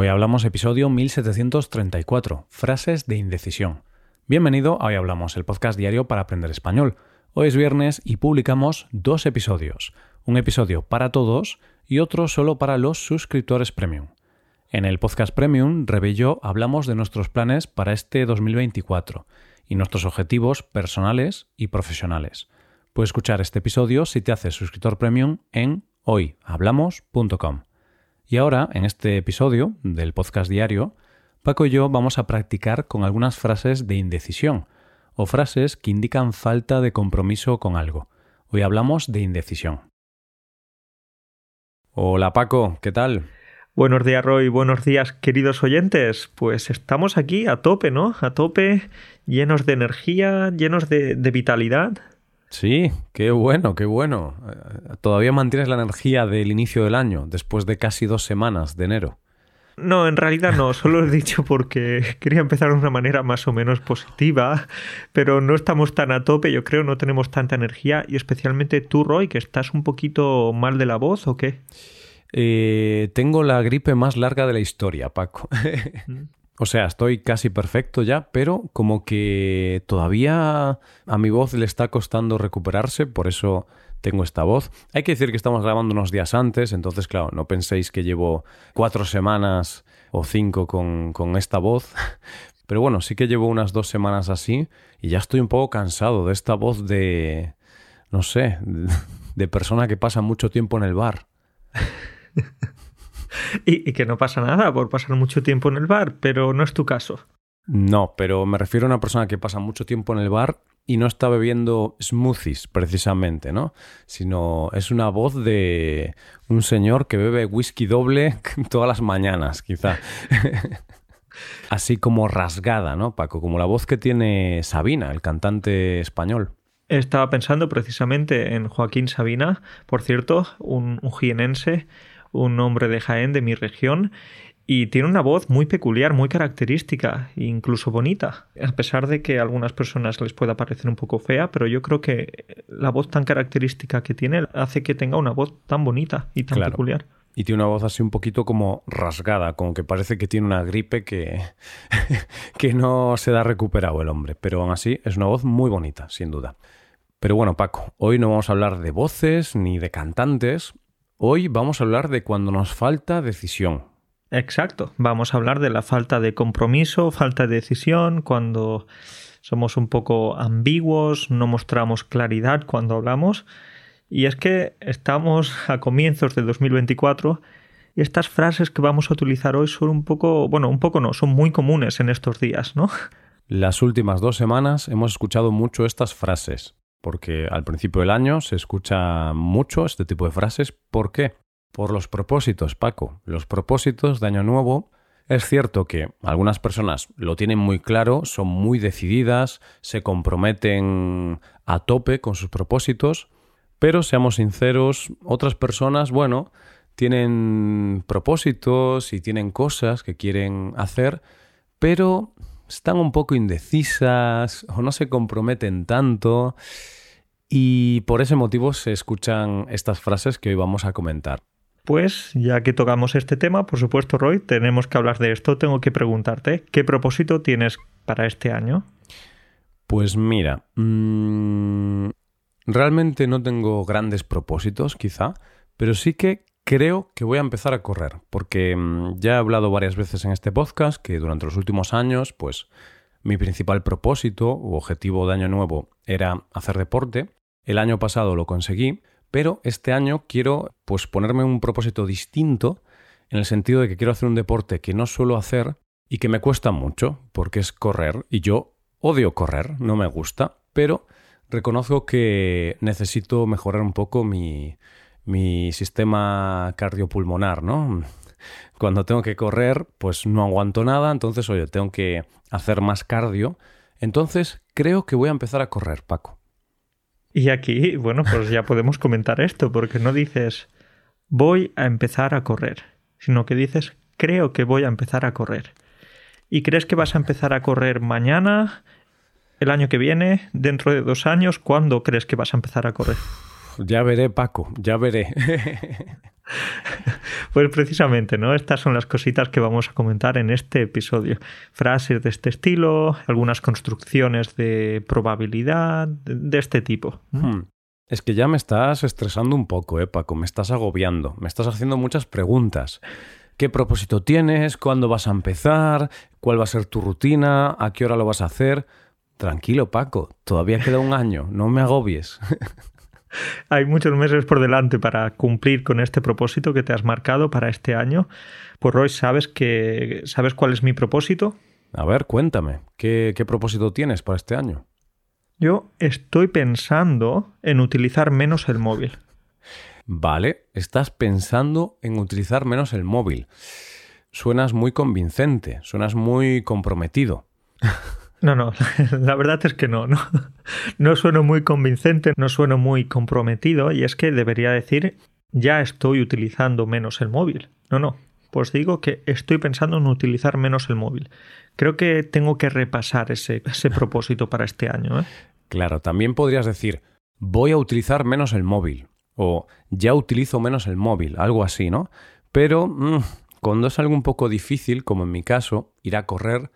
Hoy hablamos episodio 1734, frases de indecisión. Bienvenido a Hoy Hablamos, el podcast diario para aprender español. Hoy es viernes y publicamos dos episodios, un episodio para todos y otro solo para los suscriptores premium. En el podcast premium, Rebe y yo hablamos de nuestros planes para este 2024 y nuestros objetivos personales y profesionales. Puedes escuchar este episodio si te haces suscriptor premium en hoyhablamos.com. Y ahora, en este episodio del podcast diario, Paco y yo vamos a practicar con algunas frases de indecisión o frases que indican falta de compromiso con algo. Hoy hablamos de indecisión. Hola Paco, ¿qué tal? Buenos días Roy, buenos días queridos oyentes. Pues estamos aquí a tope, ¿no? A tope, llenos de energía, llenos de, de vitalidad. Sí, qué bueno, qué bueno. Todavía mantienes la energía del inicio del año, después de casi dos semanas de enero. No, en realidad no, solo lo he dicho porque quería empezar de una manera más o menos positiva, pero no estamos tan a tope, yo creo, no tenemos tanta energía y especialmente tú, Roy, que estás un poquito mal de la voz o qué? Eh, tengo la gripe más larga de la historia, Paco. O sea, estoy casi perfecto ya, pero como que todavía a mi voz le está costando recuperarse, por eso tengo esta voz. Hay que decir que estamos grabando unos días antes, entonces, claro, no penséis que llevo cuatro semanas o cinco con, con esta voz. Pero bueno, sí que llevo unas dos semanas así y ya estoy un poco cansado de esta voz de, no sé, de persona que pasa mucho tiempo en el bar. y, que no pasa nada por pasar mucho tiempo en el bar, pero no es tu caso. No, pero me refiero a una persona que pasa mucho tiempo en el bar y no está bebiendo smoothies precisamente, ¿no? Sino es una voz de un señor que bebe whisky doble todas las mañanas, quizá. Así como rasgada, ¿no, Paco? Como la voz que tiene Sabina, el cantante español. Estaba pensando precisamente en Joaquín Sabina, por cierto, un, un jienense un hombre de Jaén, de mi región, y tiene una voz muy peculiar, muy característica, incluso bonita, a pesar de que a algunas personas les pueda parecer un poco fea, pero yo creo que la voz tan característica que tiene hace que tenga una voz tan bonita y tan peculiar. Y tiene una voz así un poquito como rasgada, como que parece que tiene una gripe que, que no se da recuperado el hombre, pero aún así es una voz muy bonita, sin duda. Pero bueno, Paco, hoy no vamos a hablar de voces ni de cantantes, Hoy vamos a hablar de cuando nos falta decisión. Exacto, vamos a hablar de la falta de compromiso, falta de decisión, cuando somos un poco ambiguos, no mostramos claridad cuando hablamos. Y es que estamos a comienzos de 2024 y estas frases que vamos a utilizar hoy son un poco, bueno, un poco no, son muy comunes en estos días, ¿no? Las últimas dos semanas hemos escuchado mucho estas frases porque al principio del año se escucha mucho este tipo de frases. ¿Por qué? Por los propósitos, Paco. Los propósitos de Año Nuevo. Es cierto que algunas personas lo tienen muy claro, son muy decididas, se comprometen a tope con sus propósitos, pero seamos sinceros, otras personas, bueno, tienen propósitos y tienen cosas que quieren hacer, pero están un poco indecisas o no se comprometen tanto y por ese motivo se escuchan estas frases que hoy vamos a comentar. Pues ya que tocamos este tema, por supuesto Roy, tenemos que hablar de esto, tengo que preguntarte, ¿qué propósito tienes para este año? Pues mira, mmm, realmente no tengo grandes propósitos quizá, pero sí que Creo que voy a empezar a correr, porque mm, ya he hablado varias veces en este podcast que durante los últimos años, pues mi principal propósito u objetivo de año nuevo era hacer deporte. El año pasado lo conseguí, pero este año quiero pues ponerme un propósito distinto en el sentido de que quiero hacer un deporte que no suelo hacer y que me cuesta mucho, porque es correr y yo odio correr, no me gusta, pero reconozco que necesito mejorar un poco mi mi sistema cardiopulmonar, ¿no? Cuando tengo que correr, pues no aguanto nada, entonces, oye, tengo que hacer más cardio. Entonces, creo que voy a empezar a correr, Paco. Y aquí, bueno, pues ya podemos comentar esto, porque no dices voy a empezar a correr, sino que dices creo que voy a empezar a correr. ¿Y crees que vas a empezar a correr mañana, el año que viene, dentro de dos años? ¿Cuándo crees que vas a empezar a correr? Ya veré, Paco, ya veré. Pues precisamente, ¿no? Estas son las cositas que vamos a comentar en este episodio. Frases de este estilo, algunas construcciones de probabilidad, de este tipo. Hmm. Es que ya me estás estresando un poco, eh, Paco. Me estás agobiando. Me estás haciendo muchas preguntas. ¿Qué propósito tienes? ¿Cuándo vas a empezar? ¿Cuál va a ser tu rutina? ¿A qué hora lo vas a hacer? Tranquilo, Paco. Todavía queda un año. No me agobies. Hay muchos meses por delante para cumplir con este propósito que te has marcado para este año. Pues Roy, ¿sabes, que, ¿sabes cuál es mi propósito? A ver, cuéntame. ¿Qué, qué propósito tienes para este año? Yo estoy pensando en utilizar menos el móvil. Vale, estás pensando en utilizar menos el móvil. Suenas muy convincente, suenas muy comprometido. No, no, la verdad es que no, no. No sueno muy convincente, no sueno muy comprometido y es que debería decir ya estoy utilizando menos el móvil. No, no, pues digo que estoy pensando en utilizar menos el móvil. Creo que tengo que repasar ese, ese propósito para este año. ¿eh? Claro, también podrías decir voy a utilizar menos el móvil o ya utilizo menos el móvil, algo así, ¿no? Pero mm, cuando es algo un poco difícil, como en mi caso, ir a correr,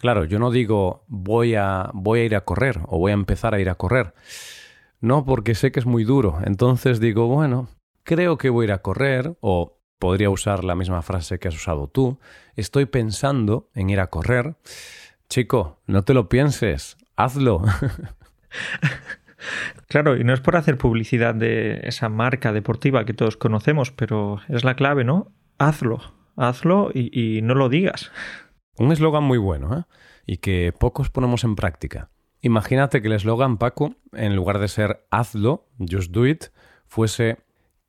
claro, yo no digo voy a, voy a ir a correr o voy a empezar a ir a correr. No, porque sé que es muy duro. Entonces digo, bueno, creo que voy a ir a correr o podría usar la misma frase que has usado tú. Estoy pensando en ir a correr. Chico, no te lo pienses, hazlo. Claro, y no es por hacer publicidad de esa marca deportiva que todos conocemos, pero es la clave, ¿no? Hazlo, hazlo y, no lo digas. Un eslogan muy bueno, ¿eh? Y que pocos ponemos en práctica. Imagínate que el eslogan, Paco, en lugar de ser hazlo, just do it, fuese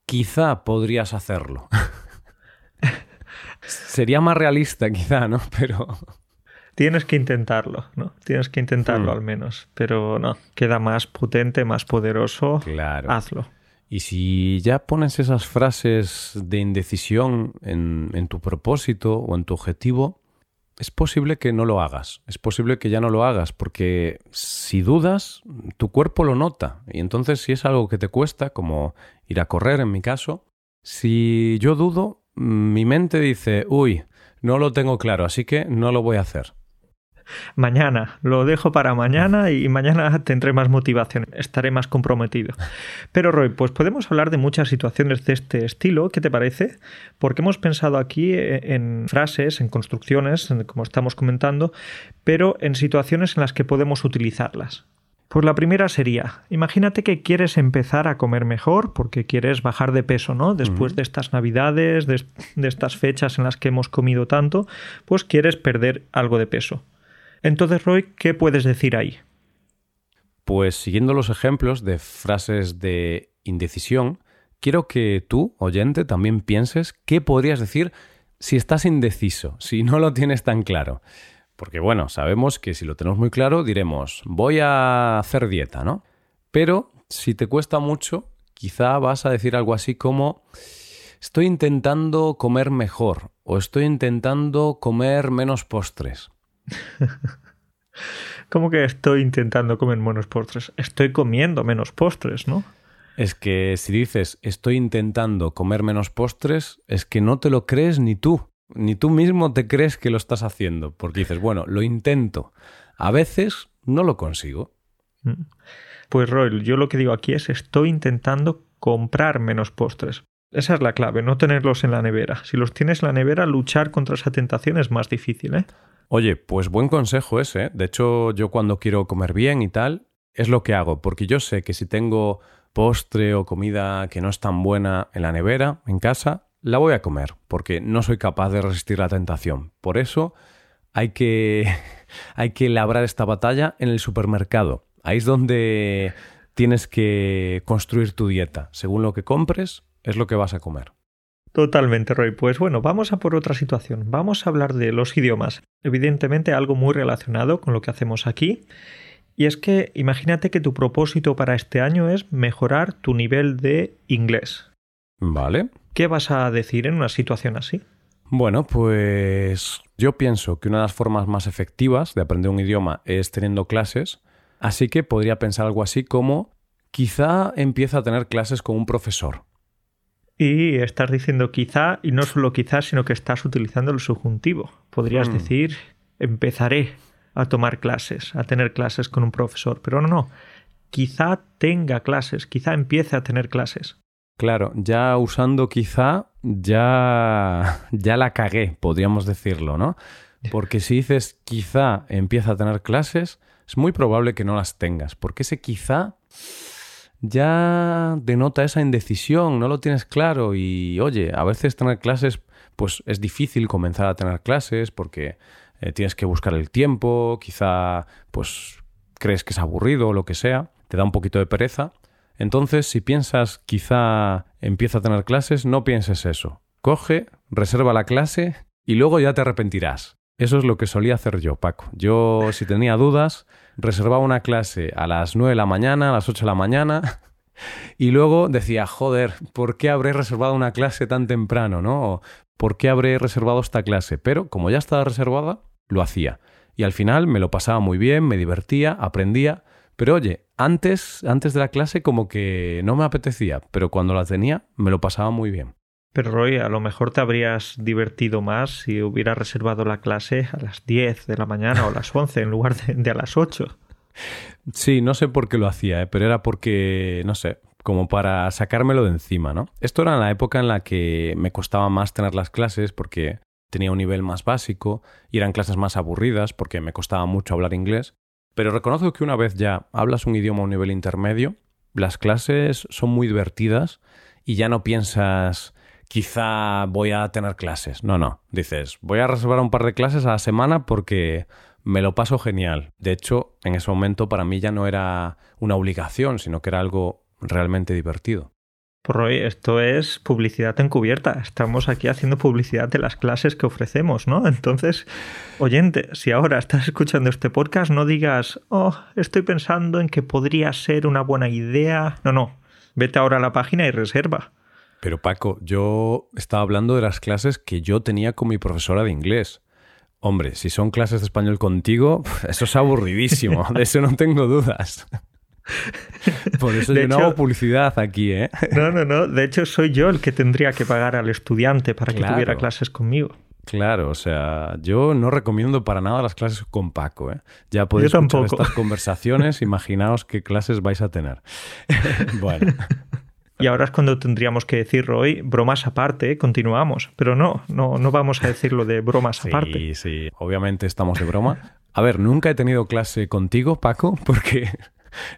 quizá podrías hacerlo. Sería más realista, quizá, ¿no? Pero tienes que intentarlo, ¿no? Tienes que intentarlo hmm. al menos. Pero no, queda más potente, más poderoso. Claro. Hazlo. Y si ya pones esas frases de indecisión en, en, tu propósito o en tu objetivo, es posible que no lo hagas. Es posible que ya no lo hagas, porque si dudas, tu cuerpo lo nota. Y entonces, si es algo que te cuesta, como ir a correr en mi caso, si yo dudo, mi mente dice, uy, no lo tengo claro, así que no lo voy a hacer mañana, lo dejo para mañana y mañana tendré más motivación, estaré más comprometido. Pero Roy, pues podemos hablar de muchas situaciones de este estilo, ¿qué te parece? Porque hemos pensado aquí en frases, en construcciones, como estamos comentando, pero en situaciones en las que podemos utilizarlas. Pues la primera sería, imagínate que quieres empezar a comer mejor porque quieres bajar de peso, ¿no? Después de estas navidades, de, de, estas fechas en las que hemos comido tanto, pues quieres perder algo de peso. Entonces, Roy, ¿qué puedes decir ahí? Pues siguiendo los ejemplos de frases de indecisión, quiero que tú, oyente, también pienses qué podrías decir si estás indeciso, si no lo tienes tan claro. Porque bueno, sabemos que si lo tenemos muy claro diremos, voy a hacer dieta, ¿no? Pero si te cuesta mucho, quizá vas a decir algo así como, estoy intentando comer mejor o estoy intentando comer menos postres. ¿Cómo que estoy intentando comer menos postres? Estoy comiendo menos postres, ¿no? Es que si dices estoy intentando comer menos postres, es que no te lo crees ni tú. Ni tú mismo te crees que lo estás haciendo. Porque dices, bueno, lo intento. A veces no lo consigo. Mm. Pues Roy, yo lo que digo aquí es estoy intentando comprar menos postres. Esa es la clave, no tenerlos en la nevera. Si los tienes en la nevera, luchar contra esa tentación es más difícil, ¿eh? Oye, pues buen consejo ese. ¿eh? De hecho, yo cuando quiero comer bien y tal, es lo que hago, porque yo sé que si tengo postre o comida que no es tan buena en la nevera, en casa, la voy a comer, porque no soy capaz de resistir la tentación. Por eso hay que, hay que labrar esta batalla en el supermercado. Ahí es donde tienes que construir tu dieta. Según lo que compres, es lo que vas a comer. Totalmente, Roy. Pues bueno, vamos a por otra situación. Vamos a hablar de los idiomas. Evidentemente algo muy relacionado con lo que hacemos aquí. Y es que imagínate que tu propósito para este año es mejorar tu nivel de inglés. Vale. ¿Qué vas a decir en una situación así? Bueno, pues yo pienso que una de las formas más efectivas de aprender un idioma es teniendo clases, así que podría pensar algo así como quizá empieza a tener clases con un profesor Y estás diciendo quizá, y no solo quizá, sino que estás utilizando el subjuntivo. Podrías Mm. decir, empezaré a tomar clases, a tener clases con un profesor. Pero no, no. Quizá tenga clases, quizá empiece a tener clases. Claro, ya usando quizá, ya, ya la cagué, podríamos decirlo, ¿no? Porque si dices quizá empieza a tener clases, es muy probable que no las tengas, porque ese quizá ya denota esa indecisión, no lo tienes claro y oye, a veces tener clases, pues es difícil comenzar a tener clases porque eh, tienes que buscar el tiempo, quizá pues crees que es aburrido o lo que sea, te da un poquito de pereza. Entonces, si piensas quizá empieza a tener clases, no pienses eso. Coge, reserva la clase y luego ya te arrepentirás. Eso es lo que solía hacer yo, Paco. Yo, si tenía dudas, reservaba una clase a las 9 de la mañana, a las 8 de la mañana, y luego decía, joder, ¿por qué habré reservado una clase tan temprano, no? ¿Por qué habré reservado esta clase? Pero como ya estaba reservada, lo hacía. Y al final me lo pasaba muy bien, me divertía, aprendía. Pero oye, antes, antes de la clase como que no me apetecía, pero cuando la tenía me lo pasaba muy bien. Pero Roy, a lo mejor te habrías divertido más si hubieras reservado la clase a las 10 de la mañana o a las 11 en lugar de, a las 8. Sí, no sé por qué lo hacía, ¿eh? pero era porque, no sé, como para sacármelo de encima, ¿no? Esto era la época en la que me costaba más tener las clases porque tenía un nivel más básico y eran clases más aburridas porque me costaba mucho hablar inglés. Pero reconozco que una vez ya hablas un idioma a un nivel intermedio, las clases son muy divertidas y ya no piensas quizá voy a tener clases. No, no. Dices, voy a reservar un par de clases a la semana porque me lo paso genial. De hecho, en ese momento para mí ya no era una obligación, sino que era algo realmente divertido. Por Roy, esto es publicidad encubierta. Estamos aquí haciendo publicidad de las clases que ofrecemos, ¿no? Entonces, oyente, si ahora estás escuchando este podcast, no digas, oh, estoy pensando en que podría ser una buena idea. No, no. Vete ahora a la página y reserva. Pero Paco, yo estaba hablando de las clases que yo tenía con mi profesora de inglés. Hombre, si son clases de español contigo, eso es aburridísimo, de eso no tengo dudas. Por eso De yo no hecho- hago publicidad aquí, ¿eh? No, no, no. De hecho, soy yo el que tendría que pagar al estudiante para que tuviera clases conmigo. Claro, o sea, yo no recomiendo para nada las clases con Paco, ¿eh? Ya podéis Yo escuchar estas conversaciones, imaginaos qué clases vais a tener. bueno, Y ahora es cuando tendríamos que decir, Roy, bromas aparte, continuamos. Pero no, no, no vamos a decirlo de bromas aparte. sí, sí, obviamente estamos de broma. A ver, nunca he tenido clase contigo, Paco, porque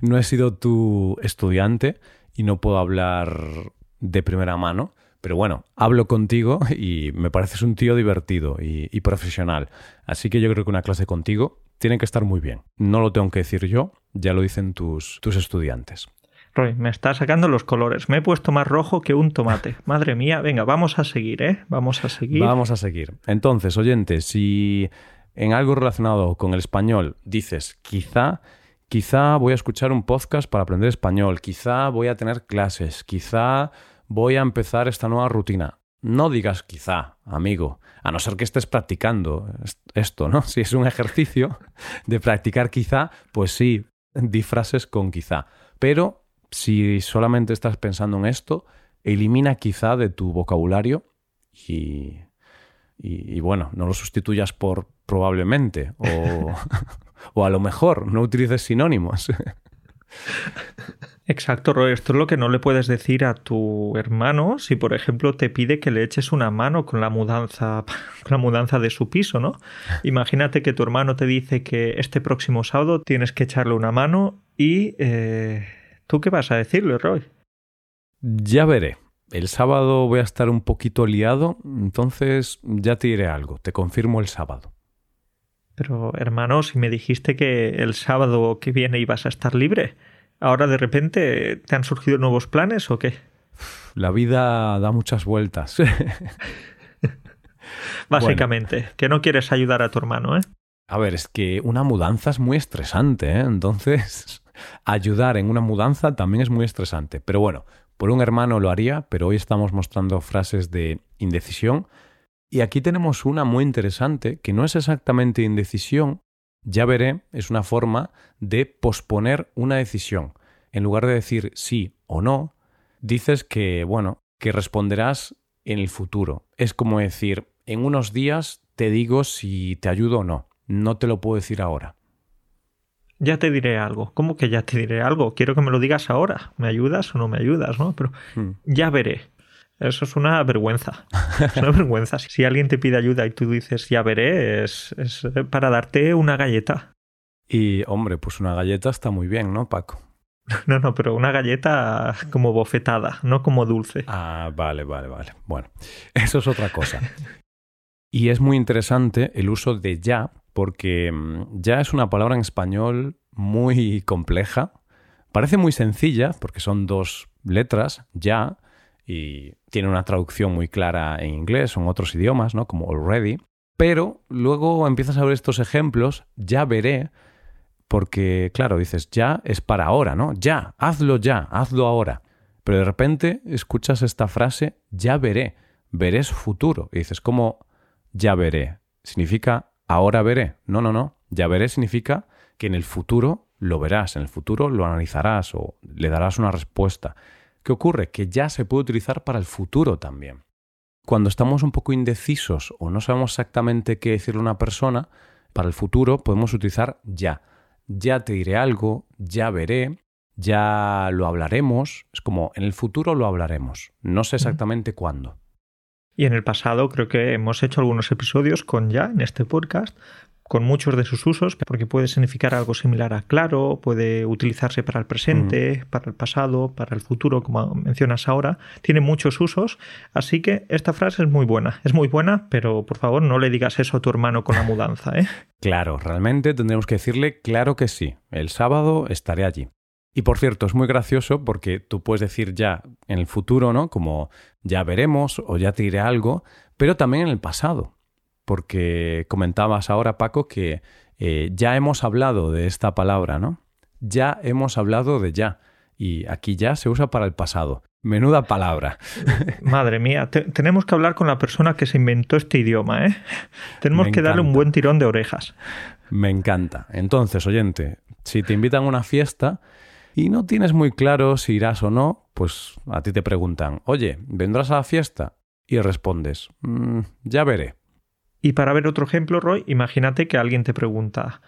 no he sido tu estudiante y no puedo hablar de primera mano. Pero bueno, hablo contigo y me pareces un tío divertido y, y profesional. Así que yo creo que una clase contigo tiene que estar muy bien. No lo tengo que decir yo, ya lo dicen tus, tus estudiantes. Roy, me está sacando los colores. Me he puesto más rojo que un tomate. Madre mía, venga, vamos a seguir, ¿eh? Vamos a seguir. Vamos a seguir. Entonces, oyentes, si en algo relacionado con el español dices quizá, quizá voy a escuchar un podcast para aprender español, quizá voy a tener clases, quizá voy a empezar esta nueva rutina. No digas quizá, amigo, a no ser que estés practicando est- esto, ¿no? Si es un ejercicio de practicar quizá, pues sí, di frases con quizá. Pero si solamente estás pensando en esto, elimina quizá de tu vocabulario y, y, y bueno, no lo sustituyas por probablemente o, o a lo mejor, no utilices sinónimos. Exacto, Roy. Esto es lo que no le puedes decir a tu hermano si, por ejemplo, te pide que le eches una mano con la mudanza, con la mudanza de su piso, ¿no? Imagínate que tu hermano te dice que este próximo sábado tienes que echarle una mano y eh, ¿tú qué vas a decirle, Roy? ya veré. El sábado voy a estar un poquito liado, entonces ya te diré algo. Te confirmo el sábado. Pero, hermano, si me dijiste que el sábado que viene ibas a estar libre, ¿ahora de repente te han surgido nuevos planes o qué? La vida da muchas vueltas. Básicamente, que no quieres ayudar a tu hermano, ¿eh? A ver, es que una mudanza es muy estresante, ¿eh? Entonces, ayudar en una mudanza también es muy estresante. Pero bueno, por un hermano lo haría, pero hoy estamos mostrando frases de indecisión. Y aquí tenemos una muy interesante, que no es exactamente indecisión, ya veré, es una forma de posponer una decisión. En lugar de decir sí o no, dices que, bueno, que responderás en el futuro. Es como decir, en unos días te digo si te ayudo o no. No te lo puedo decir ahora. Ya te diré algo. ¿Cómo que ya te diré algo? Quiero que me lo digas ahora. ¿Me ayudas o no me ayudas? ¿no? Pero hmm. ya veré. Eso es una vergüenza. Es una vergüenza. Si alguien te pide ayuda y tú dices ya veré, es, es para darte una galleta. Y hombre, pues una galleta está muy bien, ¿no, Paco? No, no, pero una galleta como bofetada, no como dulce. Ah, vale, vale, vale. Bueno, eso es otra cosa. Y es muy interesante el uso de ya, porque mm, ya es una palabra en español muy compleja. Parece muy sencilla, porque son dos letras, ya, y tiene una traducción muy clara en inglés o en otros idiomas, ¿no? Como already. Pero luego empiezas a ver estos ejemplos, ya veré, porque, claro, dices, ya es para ahora, ¿no? Ya, hazlo ya, hazlo ahora. Pero de repente escuchas esta frase, ya veré, veré su futuro. Y dices, ¿cómo ya veré? Significa ahora veré. No, no, no. Ya veré significa que en el futuro lo verás, en el futuro lo analizarás o le darás una respuesta. ¿Qué ocurre? Que ya se puede utilizar para el futuro también. Cuando estamos un poco indecisos o no sabemos exactamente qué decirle a una persona, para el futuro podemos utilizar ya ya te diré algo, ya veré, ya lo hablaremos. Es como en el futuro lo hablaremos. No sé exactamente cuándo. Y en el pasado creo que hemos hecho algunos episodios con ya en este podcast, con muchos de sus usos, porque puede significar algo similar a claro, puede utilizarse para el presente, para el pasado, para el futuro, como mencionas ahora. Tiene muchos usos, así que esta frase es muy buena. Es muy buena, pero por favor no le digas eso a tu hermano con la mudanza, ¿eh? Claro, realmente tendremos que decirle claro que sí. El sábado estaré allí. Y por cierto, es muy gracioso porque tú puedes decir ya en el futuro, ¿no? Como ya veremos o ya te diré algo, pero también en el pasado porque comentabas ahora, Paco, que eh, ya hemos hablado de esta palabra, ¿no? Ya hemos hablado de ya. Y aquí ya se usa para el pasado. Menuda palabra. Madre mía, tenemos que hablar con la persona que se inventó este idioma, ¿eh? Tenemos que darle un buen tirón de orejas. Me encanta. Entonces, oyente, si te invitan a una fiesta y no tienes muy claro si irás o no, pues a ti te preguntan, oye, ¿vendrás a la fiesta? Y respondes, mm, ya veré. Y para ver otro ejemplo, Roy, imagínate que alguien te pregunta,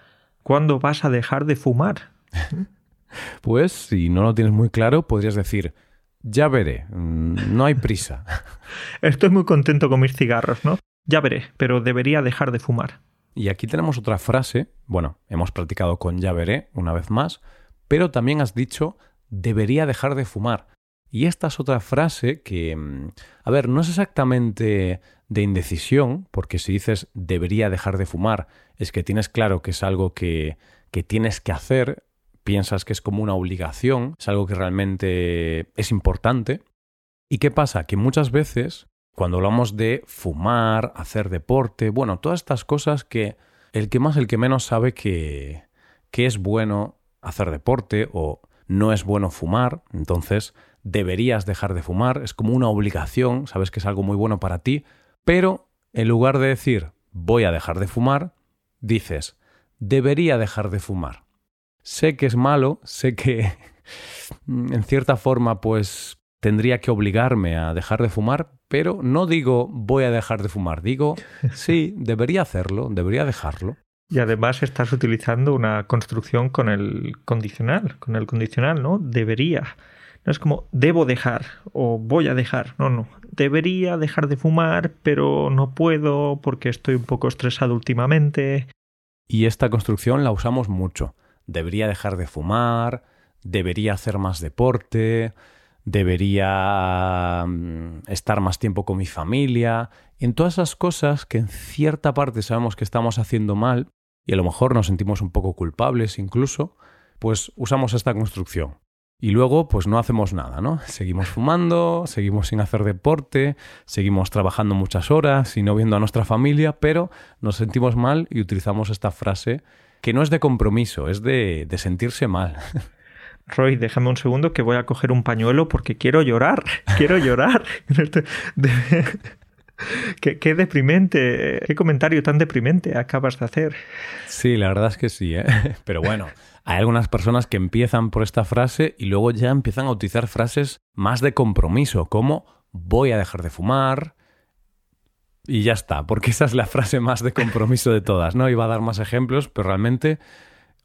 ¿cuándo vas a dejar de fumar? pues si no lo tienes muy claro, podrías decir, ya veré, no hay prisa. Estoy muy contento con mis cigarros, ¿no? Ya veré, pero debería dejar de fumar. Y aquí tenemos otra frase, bueno, hemos practicado con ya veré una vez más, pero también has dicho debería dejar de fumar. Y esta es otra frase que, mm, a ver, no es exactamente de indecisión, porque si dices debería dejar de fumar, es que tienes claro que es algo que, que tienes que hacer, piensas que es como una obligación, es algo que realmente es importante. ¿Y qué pasa? Que muchas veces, cuando hablamos de fumar, hacer deporte, bueno, todas estas cosas que el que más, el que menos sabe que, que es bueno hacer deporte o no es bueno fumar, entonces deberías dejar de fumar, es como una obligación, sabes que es algo muy bueno para ti, pero en lugar de decir voy a dejar de fumar, dices debería dejar de fumar. Sé que es malo, sé que en cierta forma pues tendría que obligarme a dejar de fumar, pero no digo voy a dejar de fumar, digo sí, debería hacerlo, debería dejarlo. Y además estás utilizando una construcción con el condicional, con el condicional, ¿no? Debería. No es como debo dejar o voy a dejar. No, no. Debería dejar de fumar, pero no puedo porque estoy un poco estresado últimamente. Y esta construcción la usamos mucho. Debería dejar de fumar, debería hacer más deporte, debería mm, estar más tiempo con mi familia. En todas esas cosas que en cierta parte sabemos que estamos haciendo mal y a lo mejor nos sentimos un poco culpables incluso, pues usamos esta construcción. Y luego, pues no hacemos nada, ¿no? Seguimos fumando, seguimos sin hacer deporte, seguimos trabajando muchas horas y no viendo a nuestra familia, pero nos sentimos mal y utilizamos esta frase que no es de compromiso, es de, de sentirse mal. Roy, déjame un segundo que voy a coger un pañuelo porque quiero llorar, quiero llorar. qué, qué, deprimente, qué comentario tan deprimente acabas de hacer. Sí, la verdad es que sí, ¿eh? pero bueno. Hay algunas personas que empiezan por esta frase y luego ya empiezan a utilizar frases más de compromiso, como voy a dejar de fumar y ya está, porque esa es la frase más de compromiso de todas, ¿no? Iba a dar más ejemplos, pero realmente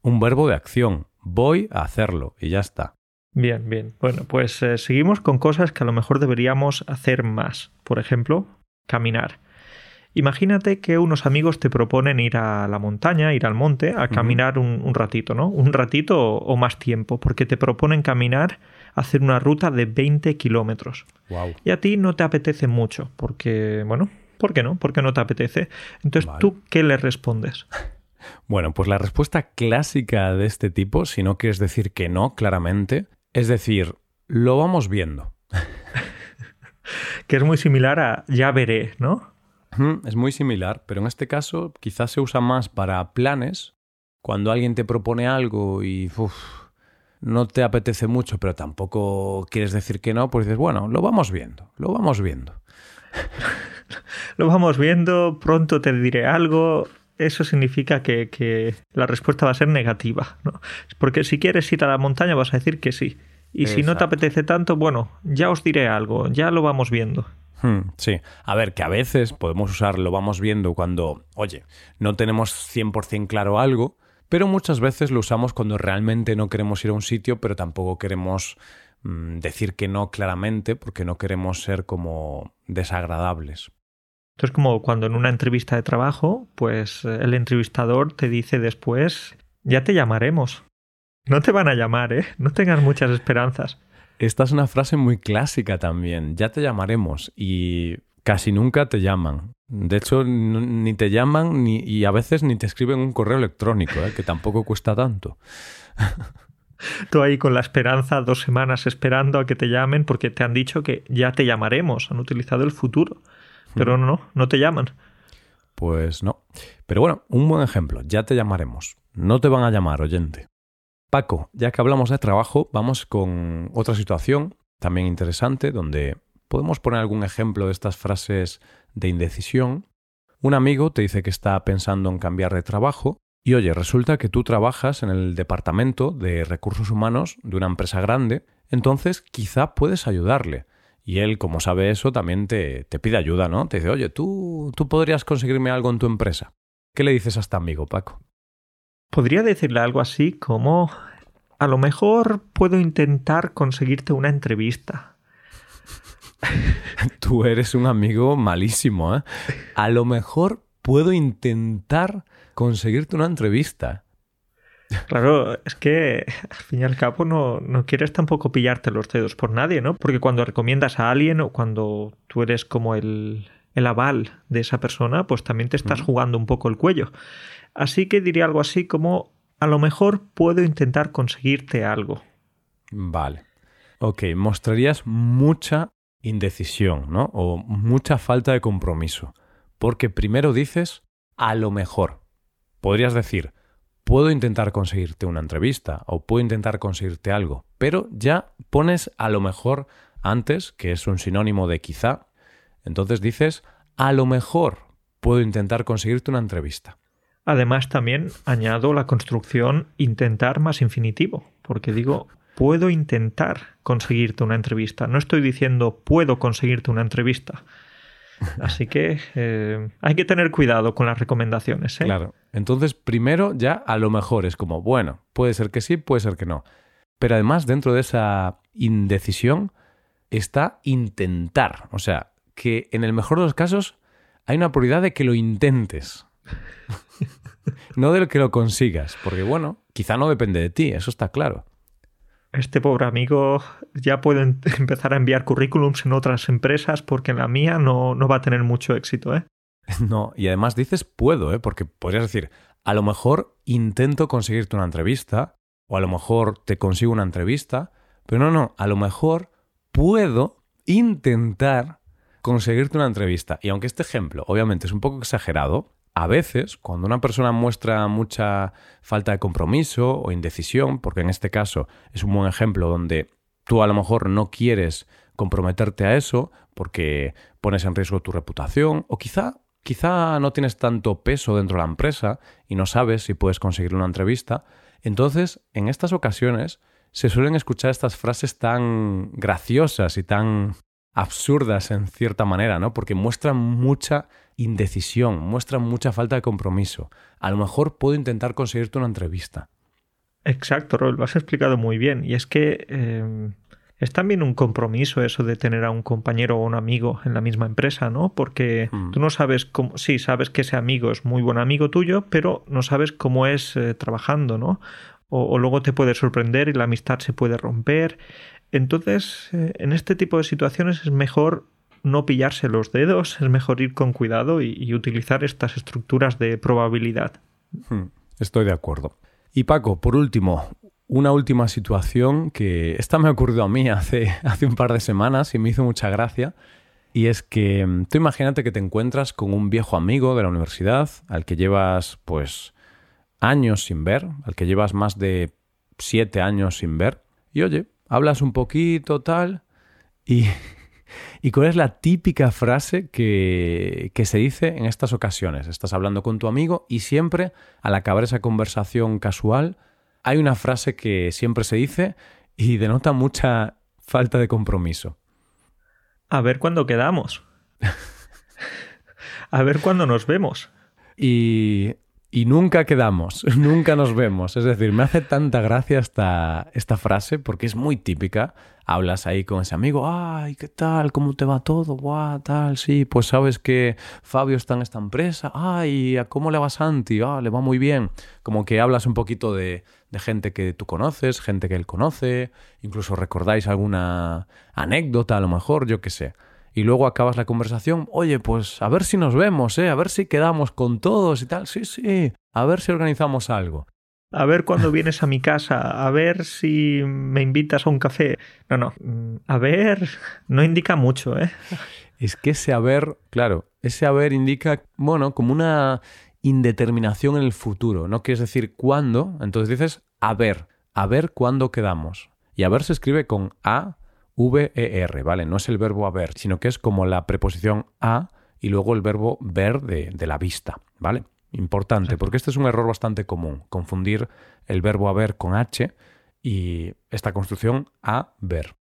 un verbo de acción. Voy a hacerlo y ya está. Bien, bien. Bueno, pues eh, seguimos con cosas que a lo mejor deberíamos hacer más. Por ejemplo, caminar. Imagínate que unos amigos te proponen ir a la montaña, ir al monte, a caminar un, ratito, ¿no? Un ratito o, más tiempo, porque te proponen caminar, hacer una ruta de 20 kilómetros. Wow. Y a ti no te apetece mucho, porque, bueno, ¿por qué no? Porque no te apetece. Entonces, ¿tú qué le respondes? Bueno, pues la respuesta clásica de este tipo, si no quieres decir que no, claramente, es decir, lo vamos viendo. que es muy similar a ya veré, ¿no? Es muy similar, pero en este caso quizás se usa más para planes, cuando alguien te propone algo y no te apetece mucho, pero tampoco quieres decir que no, pues dices, bueno, lo vamos viendo, lo vamos viendo. lo vamos viendo, pronto te diré algo, eso significa que, la respuesta va a ser negativa. ¿no? Porque si quieres ir a la montaña vas a decir que sí. Y si no te apetece tanto, bueno, ya os diré algo, ya lo vamos viendo. Hmm, sí, a ver, que a veces podemos usar lo vamos viendo cuando, oye, no tenemos 100% claro algo, pero muchas veces lo usamos cuando realmente no queremos ir a un sitio, pero tampoco queremos mm, decir que no claramente porque no queremos ser como desagradables. Entonces, como cuando en una entrevista de trabajo, pues eh, el entrevistador te dice después, ya te llamaremos. No te van a llamar, ¿eh? No tengas muchas esperanzas. Esta es una frase muy clásica también. Ya te llamaremos y casi nunca te llaman. De hecho, ni te llaman ni, y a veces ni te escriben un correo electrónico, ¿eh? que tampoco cuesta tanto. Tú ahí con la esperanza, dos semanas esperando a que te llamen porque te han dicho que ya te llamaremos, han utilizado el futuro. Pero no, no te llaman. Pues no. Pero bueno, un buen ejemplo, ya te llamaremos. No te van a llamar, oyente. Paco, ya que hablamos de trabajo, vamos con otra situación también interesante donde podemos poner algún ejemplo de estas frases de indecisión. Un amigo te dice que está pensando en cambiar de trabajo y oye, resulta que tú trabajas en el departamento de recursos humanos de una empresa grande, entonces quizá puedes ayudarle. Y él, como sabe eso, también te, te pide ayuda, ¿no? Te dice, oye, ¿tú, tú podrías conseguirme algo en tu empresa. ¿Qué le dices a este amigo, Paco? Podría decirle algo así como, a lo mejor puedo intentar conseguirte una entrevista. Tú eres un amigo malísimo, ¿eh? A lo mejor puedo intentar conseguirte una entrevista. Claro, es que al fin y al cabo no, no, quieres tampoco pillarte los dedos por nadie, ¿no? Porque cuando recomiendas a alguien o cuando tú eres como el, el aval de esa persona, pues también te estás jugando un poco el cuello. Así que diría algo así como, a lo mejor puedo intentar conseguirte algo. Vale. Ok, mostrarías mucha indecisión, ¿no? O mucha falta de compromiso. Porque primero dices, a lo mejor. Podrías decir, puedo intentar conseguirte una entrevista o puedo intentar conseguirte algo, pero ya pones a lo mejor antes, que es un sinónimo de quizá, entonces dices, a lo mejor puedo intentar conseguirte una entrevista. Además también añado la construcción intentar más infinitivo, porque digo, puedo intentar conseguirte una entrevista, no estoy diciendo puedo conseguirte una entrevista. Así que eh, hay que tener cuidado con las recomendaciones. ¿eh? Claro. Entonces, primero ya a lo mejor es como, bueno, puede ser que sí, puede ser que no. Pero además, dentro de esa indecisión está intentar. O sea, que en el mejor de los casos hay una prioridad de que lo intentes. no de que lo consigas. Porque, bueno, quizá no depende de ti, eso está claro este pobre amigo ya puede empezar a enviar currículums en otras empresas porque en la mía no, no va a tener mucho éxito, ¿eh? No, y además dices puedo, ¿eh? Porque podrías decir, a lo mejor intento conseguirte una entrevista, o a lo mejor te consigo una entrevista, pero no, no, a lo mejor puedo intentar conseguirte una entrevista. Y aunque este ejemplo obviamente es un poco exagerado, a veces, cuando una persona muestra mucha falta de compromiso o indecisión, porque en este caso es un buen ejemplo donde tú a lo mejor no quieres comprometerte a eso porque pones en riesgo tu reputación o quizá quizá no tienes tanto peso dentro de la empresa y no sabes si puedes conseguir una entrevista, entonces en estas ocasiones se suelen escuchar estas frases tan graciosas y tan absurdas en cierta manera, ¿no? Porque muestran mucha indecisión, muestran mucha falta de compromiso. A lo mejor puedo intentar conseguirte una entrevista. Exacto, Roy, lo has explicado muy bien. Y es que eh, es también un compromiso eso de tener a un compañero o un amigo en la misma empresa, ¿no? Porque mm. tú no sabes cómo, sí, sabes que ese amigo es muy buen amigo tuyo, pero no sabes cómo es eh, trabajando, ¿no? O, luego te puede sorprender y la amistad se puede romper. Entonces, eh, en este tipo de situaciones es mejor no pillarse los dedos, es mejor ir con cuidado y, utilizar estas estructuras de probabilidad. Hmm, estoy de acuerdo. Y Paco, por último, una última situación que esta me ha ocurrido a mí hace, hace un par de semanas y me hizo mucha gracia. Y es que mm, tú imagínate que te encuentras con un viejo amigo de la universidad al que llevas pues años sin ver, al que llevas más de siete años sin ver. Y oye, hablas un poquito tal y ¿Y cuál es la típica frase que, se dice en estas ocasiones? Estás hablando con tu amigo y siempre, al acabar esa conversación casual, hay una frase que siempre se dice y denota mucha falta de compromiso. A ver cuándo quedamos. A ver cuándo nos vemos. Y y nunca quedamos, nunca nos vemos. Es decir, me hace tanta gracia esta, esta frase porque es muy típica. Hablas ahí con ese amigo, ay, ¿qué tal? ¿Cómo te va todo? Buah, tal, sí, pues sabes que Fabio está en esta empresa, ay, ¿a cómo le va Santi? Ah, le va muy bien. Como que hablas un poquito de, de gente que tú conoces, gente que él conoce, incluso recordáis alguna anécdota a lo mejor, yo qué sé y luego acabas la conversación, oye, pues a ver si nos vemos, ¿eh? A ver si quedamos con todos y tal. Sí, sí, a ver si organizamos algo. A ver cuándo vienes a mi casa, a ver si me invitas a un café. No, no, a ver, no indica mucho, ¿eh? Es que ese haber, claro, ese haber indica, bueno, como una indeterminación en el futuro. No quieres decir cuándo, entonces dices a ver, a ver cuándo quedamos. Y a ver se escribe con A V-E-R, ¿vale? No es el verbo haber, sino que es como la preposición a y luego el verbo ver de, la vista, ¿vale? Importante, porque este es un error bastante común, confundir el verbo haber con H y esta construcción a ver.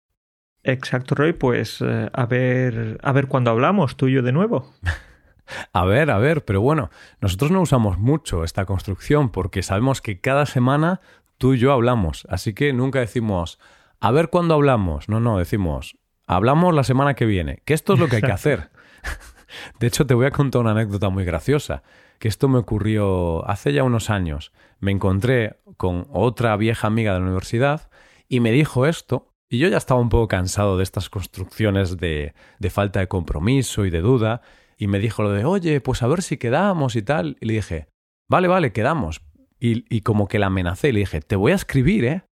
Exacto, Roy, pues eh, a ver, a ver cuándo hablamos tú y yo de nuevo. a ver, a ver, pero bueno, nosotros no usamos mucho esta construcción porque sabemos que cada semana tú y yo hablamos, así que nunca decimos a ver cuándo hablamos. No, no, decimos, hablamos la semana que viene, que esto es lo que hay que hacer. De hecho, te voy a contar una anécdota muy graciosa, que esto me ocurrió hace ya unos años. Me encontré con otra vieja amiga de la universidad y me dijo esto, y yo ya estaba un poco cansado de estas construcciones de, de falta de compromiso y de duda, y me dijo lo de, oye, pues a ver si quedamos y tal. Y le dije, vale, vale, quedamos. Y, y como que la amenacé, le dije, te voy a escribir, ¿eh?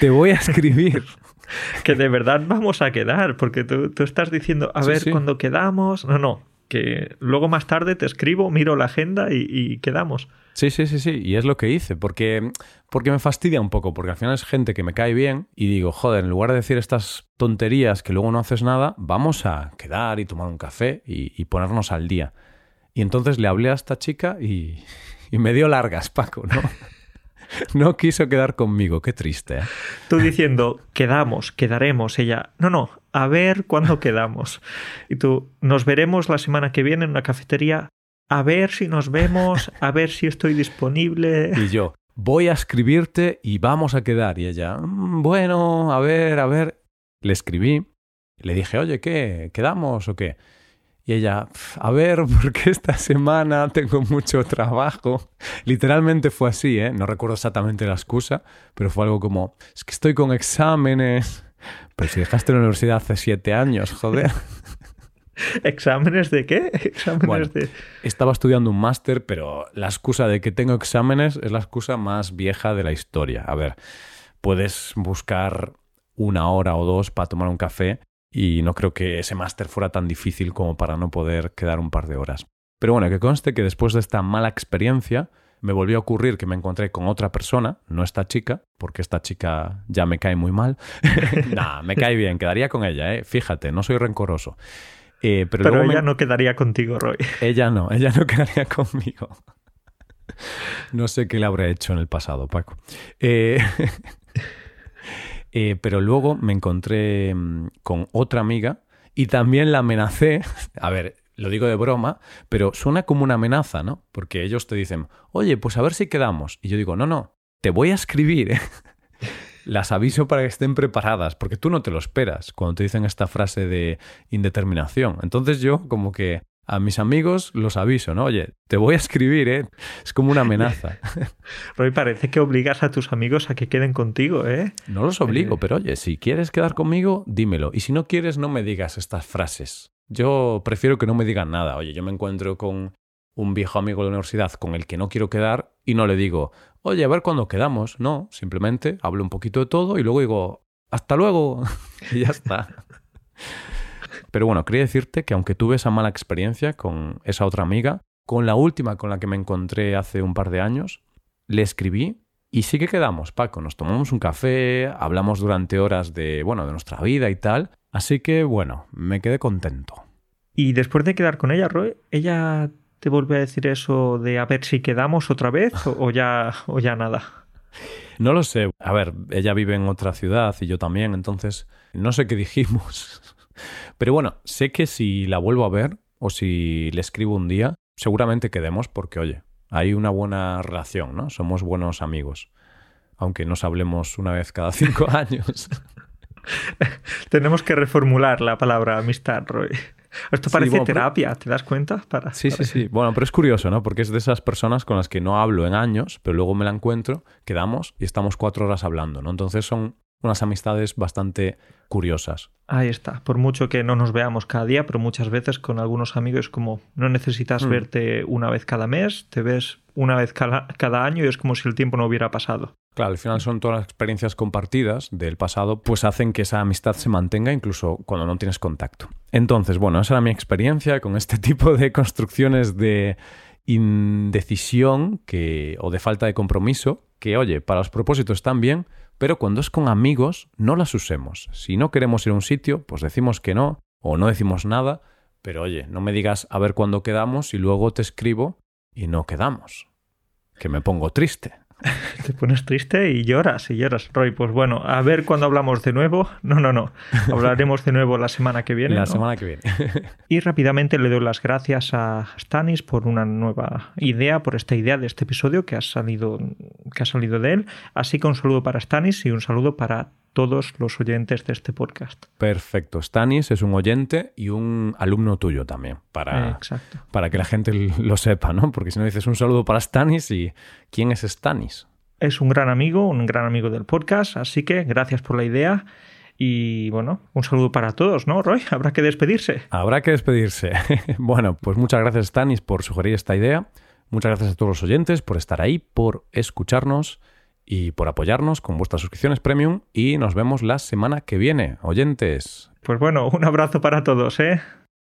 Te voy a escribir. que de verdad vamos a quedar, porque tú, estás diciendo, a ver, cuando quedamos. No, no, que luego más tarde te escribo, miro la agenda y, quedamos. Sí, sí, sí, sí, y es lo que hice, porque, porque me fastidia un poco, porque al final es gente que me cae bien y digo, joder, en lugar de decir estas tonterías que luego no haces nada, vamos a quedar y tomar un café y, ponernos al día. Y entonces le hablé a esta chica y, y me dio largas, Paco, ¿no? no quiso quedar conmigo, qué triste. ¿eh? Tú diciendo, quedamos, quedaremos, ella, no, no, a ver cuándo quedamos. Y tú, nos veremos la semana que viene en una cafetería, a ver si nos vemos, a ver si estoy disponible. Y yo, voy a escribirte y vamos a quedar. Y ella, mm, bueno, a ver, a ver. Le escribí, le dije, oye, ¿qué? ¿Quedamos o qué? Y ella, a ver, porque esta semana tengo mucho trabajo. Literalmente fue así, ¿eh? No recuerdo exactamente la excusa, pero fue algo como, es que estoy con exámenes. Pero si dejaste la universidad hace siete años, joder. ¿Exámenes de qué? ¿Exámenes de... Estaba estudiando un máster, pero la excusa de que tengo exámenes es la excusa más vieja de la historia. A ver, puedes buscar una hora o dos para tomar un café y no creo que ese máster fuera tan difícil como para no poder quedar un par de horas. Pero bueno, que conste que después de esta mala experiencia me volvió a ocurrir que me encontré con otra persona, no esta chica, porque esta chica ya me cae muy mal. nah, me cae bien, quedaría con ella, ¿eh? Fíjate, no soy rencoroso. Eh, pero, ella no quedaría contigo, Roy. Ella no, ella no quedaría conmigo. No sé qué le habré hecho en el pasado, Paco. Eh, Eh, pero luego me encontré mm, con otra amiga Y también la amenacé, a ver, lo digo de broma, pero suena como una amenaza, ¿no? Porque ellos te dicen, oye, pues a ver si quedamos. Y yo digo, no, no, te voy a escribir. ¿eh? Las aviso para que estén preparadas, porque tú no te lo esperas cuando te dicen esta frase de indeterminación. Entonces yo como que a mis amigos los aviso, ¿no? Oye, te voy a escribir, ¿eh? Es como una amenaza. Roy, parece que obligas a tus amigos a que queden contigo, ¿eh? No los obligo, pero oye, si quieres quedar conmigo, dímelo. Y si no quieres, no me digas estas frases. Yo prefiero que no me digan nada. Oye, yo me encuentro con un viejo amigo de la universidad con el que no quiero quedar y no le digo, oye, a ver cuándo quedamos. No, simplemente hablo un poquito de todo y luego digo, hasta luego. y ya está. Pero bueno, quería decirte que aunque tuve esa mala experiencia con esa otra amiga, con la última con la que me encontré hace un par de años, le escribí y sí que quedamos, Paco. Nos tomamos un café, hablamos durante horas de, bueno, de nuestra vida y tal. Así que, bueno, me quedé contento. Y después de quedar con ella, Roy, ¿ella te vuelve a decir eso de a ver si quedamos otra vez o, ya, o ya nada? No lo sé. A ver, ella vive en otra ciudad y yo también, entonces no sé qué dijimos. Pero bueno, sé que si la vuelvo a ver o si le escribo un día, seguramente quedemos porque, oye, hay una buena relación, ¿no? Somos buenos amigos. Aunque nos hablemos una vez cada cinco años. Tenemos que reformular la palabra amistad, Roy. Esto parece terapia, ¿te das cuenta? Para, sí, sí, sí. Bueno, pero es curioso, ¿no? Porque es de esas personas con las que no hablo en años, pero luego me la encuentro, quedamos y estamos cuatro horas hablando, ¿no? Entonces son unas amistades bastante curiosas. Ahí está. Por mucho que no nos veamos cada día, pero muchas veces con algunos amigos como no necesitas mm. verte una vez cada mes, te ves una vez cada, cada, año y es como si el tiempo no hubiera pasado. Claro, al final son todas las experiencias compartidas del pasado, pues hacen que esa amistad se mantenga incluso cuando no tienes contacto. Entonces, bueno, esa era mi experiencia con este tipo de construcciones de indecisión que, o de falta de compromiso, que oye, para los propósitos están bien, pero cuando es con amigos, no las usemos. Si no queremos ir a un sitio, pues decimos que no, o no decimos nada, pero oye, no me digas a ver cuándo quedamos y luego te escribo y no quedamos. Que me pongo triste. Te pones triste y lloras y lloras, Roy. Pues bueno, a ver cuándo hablamos de nuevo. No, no, no. Hablaremos de nuevo la semana que viene. La semana que viene. y rápidamente le doy las gracias a Stanis por una nueva idea, por esta idea de este episodio que ha salido, que ha salido de él. Así que un saludo para Stanis y un saludo para todos los oyentes de este podcast. Perfecto. Stanis es un oyente y un alumno tuyo también, para, para que la gente lo sepa, ¿no? Porque si no dices un saludo para Stanis y ¿quién es Stanis? Es un gran amigo, un gran amigo del podcast, así que gracias por la idea. Y bueno, un saludo para todos, ¿no, Roy? Habrá que despedirse. Habrá que despedirse. bueno, pues muchas gracias, Stanis, por sugerir esta idea. Muchas gracias a todos los oyentes por estar ahí, por escucharnos y por apoyarnos con vuestras suscripciones premium y nos vemos la semana que viene, oyentes. Pues bueno, un abrazo para todos, ¿eh?